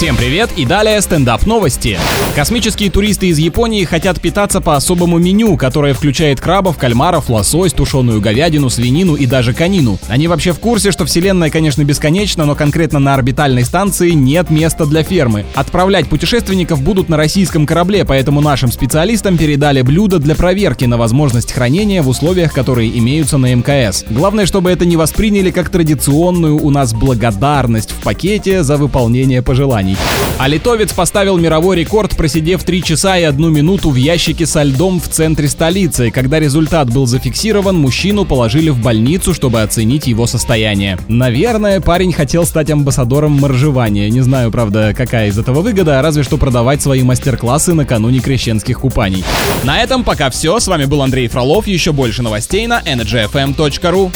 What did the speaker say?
Всем привет и далее стендап новости. Космические туристы из Японии хотят питаться по особому меню, которое включает крабов, кальмаров, лосось, тушеную говядину, свинину и даже конину. Они вообще в курсе, что Вселенная, конечно, бесконечна, но конкретно на орбитальной станции нет места для фермы. Отправлять путешественников будут на российском корабле, поэтому нашим специалистам передали блюдо для проверки на возможность хранения в условиях, которые имеются на МКС. Главное, чтобы это не восприняли как традиционную у нас благодарность в пакете за выполнение пожеланий компаний. А литовец поставил мировой рекорд, просидев 3 часа и 1 минуту в ящике со льдом в центре столицы. Когда результат был зафиксирован, мужчину положили в больницу, чтобы оценить его состояние. Наверное, парень хотел стать амбассадором моржевания. Не знаю, правда, какая из этого выгода, разве что продавать свои мастер-классы накануне крещенских купаний. На этом пока все. С вами был Андрей Фролов. Еще больше новостей на energyfm.ru.